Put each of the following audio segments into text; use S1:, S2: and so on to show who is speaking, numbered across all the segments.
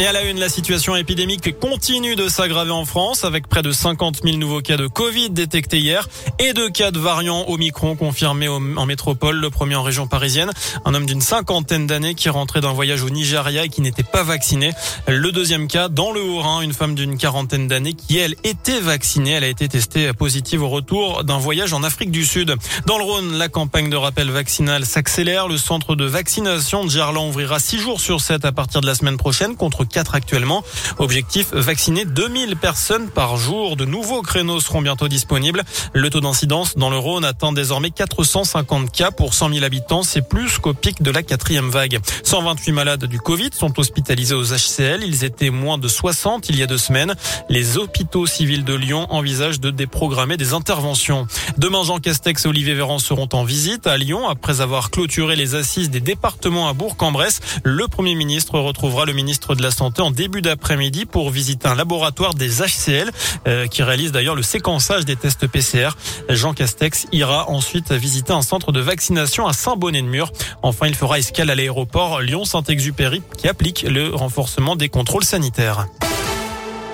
S1: Et à la une, la situation épidémique continue de s'aggraver en France avec près de 50 000 nouveaux cas de Covid détectés hier et deux cas de variants Omicron confirmés en métropole, le premier en région parisienne. Un homme d'une cinquantaine d'années qui rentrait d'un voyage au Nigeria et qui n'était pas vacciné. Le deuxième cas dans le Haut-Rhin, une femme d'une quarantaine d'années qui, elle, était vaccinée. Elle a été testée positive au retour d'un voyage en Afrique du Sud. Dans le Rhône, la campagne de rappel vaccinal s'accélère. Le centre de vaccination de Gerland ouvrira six jours sur 7 à partir de la semaine prochaine contre 4 actuellement. Objectif, vacciner 2000 personnes par jour. De nouveaux créneaux seront bientôt disponibles. Le taux d'incidence dans le Rhône atteint désormais 450 cas pour 100 000 habitants. C'est plus qu'au pic de la quatrième vague. 128 malades du Covid sont hospitalisés aux HCL. Ils étaient moins de 60 il y a deux semaines. Les hôpitaux civils de Lyon envisagent de déprogrammer des interventions. Demain, Jean Castex et Olivier Véran seront en visite à Lyon après avoir clôturé les assises des départements à Bourg-en-Bresse. Le Premier ministre retrouvera le ministre de la Santé en début d'après-midi pour visiter un laboratoire des HCL euh, qui réalise d'ailleurs le séquençage des tests PCR. Jean Castex ira ensuite visiter un centre de vaccination à Saint-Bonnet-de-Mur. Enfin, il fera escale à l'aéroport Lyon-Saint-Exupéry qui applique le renforcement des contrôles sanitaires.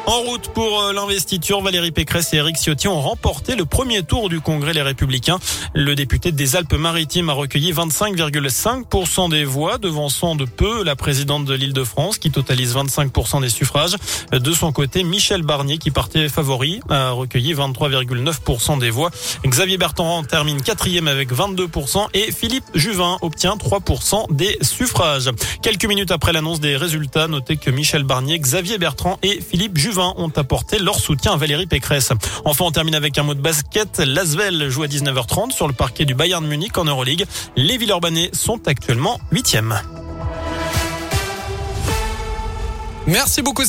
S1: En route pour euh, l'investiture, Valérie Pécresse et Éric Ciotti ont remporté le premier tour du Congrès Les Républicains. Le député des Alpes-Maritimes a recueilli 25,5% des voix, devançant de peu la présidente de l'Île-de-France qui totalise 25% des suffrages. De son côté, Michel Barnier, qui partait favori, a recueilli 23,9% des voix. Xavier Bertrand termine quatrième avec 22% et Philippe Juvin obtient 3% des suffrages. Quelques minutes après l'annonce des résultats, notez que Michel Barnier, Xavier Bertrand et Philippe Juvin ont apporté leur soutien à Valérie Pécresse. Enfin, on termine avec un mot de basket. L'Asvel joue à 19h30 sur le parquet du Bayern Munich en Euroleague. Les Villeurbanais sont actuellement 8e.
S2: Merci beaucoup.